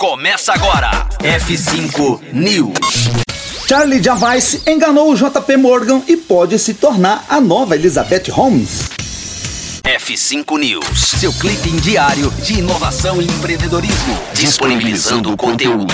Começa agora. F5 News. Charlie Javice enganou o JP Morgan e pode se tornar a nova Elizabeth Holmes. F5 News, seu clipe diário de inovação e empreendedorismo, disponibilizando o conteúdo.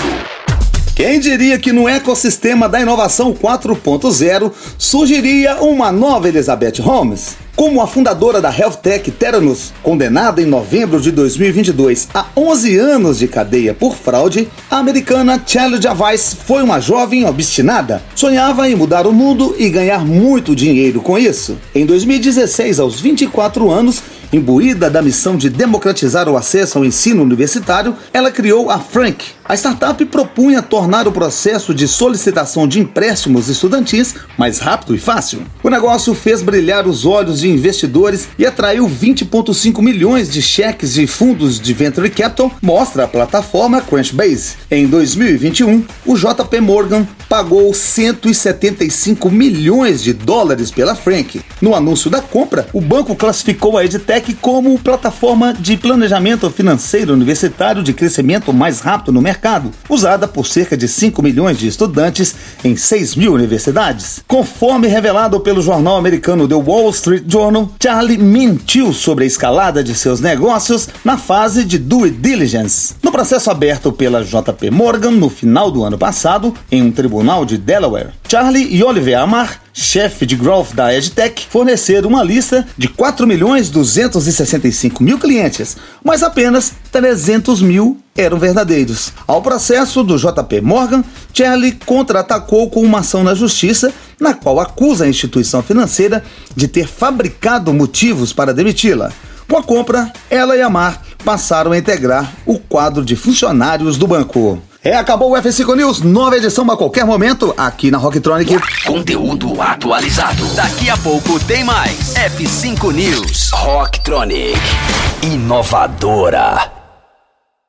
Quem diria que no ecossistema da inovação 4.0 surgiria uma nova Elizabeth Holmes? Como a fundadora da Health Tech Theranos, condenada em novembro de 2022 a 11 anos de cadeia por fraude, a americana Charlotte Javice foi uma jovem obstinada. Sonhava em mudar o mundo e ganhar muito dinheiro com isso. Em 2016, aos 24 anos, imbuída da missão de democratizar o acesso ao ensino universitário, ela criou a Frank. A startup propunha tornar o processo de solicitação de empréstimos estudantis mais rápido e fácil. O negócio fez brilhar os olhos de investidores e atraiu 20,5 milhões de cheques de fundos de venture capital, mostra a plataforma Crunchbase. Em 2021, o JP Morgan pagou 175 milhões de dólares pela Frank. No anúncio da compra, o banco classificou a EdTech como plataforma de planejamento financeiro universitário de crescimento mais rápido no mercado, usada por cerca de 5 milhões de estudantes em 6 mil universidades. Conforme revelado pelo jornal americano The Wall Street Journal, Charlie mentiu sobre a escalada de seus negócios na fase de due diligence. No processo aberto pela JP Morgan no final do ano passado, em um tribunal de Delaware, Charlie e Oliver Amar chefe de growth da EdTech, forneceram uma lista de 4 milhões 265 mil clientes, mas apenas 300 mil eram verdadeiros. Ao processo do JP Morgan, Charlie contra-atacou com uma ação na justiça, na qual acusa a instituição financeira de ter fabricado motivos para demiti-la. Com a compra, ela e a Mar passaram a integrar o quadro de funcionários do banco. É, acabou o F5 News, nova edição a qualquer momento, aqui na Rocktronic. Conteúdo atualizado. Daqui a pouco tem mais. F5 News. Rocktronic. Inovadora.